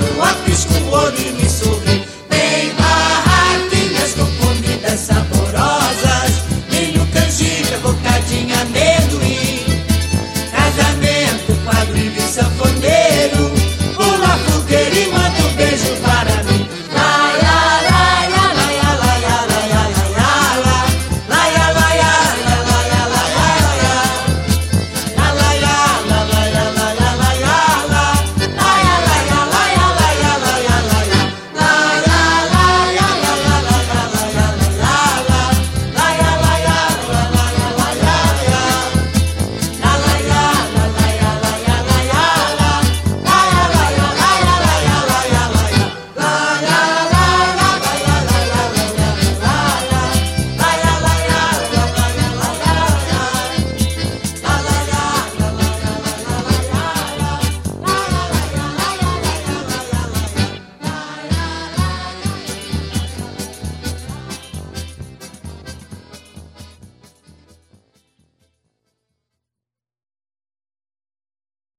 What.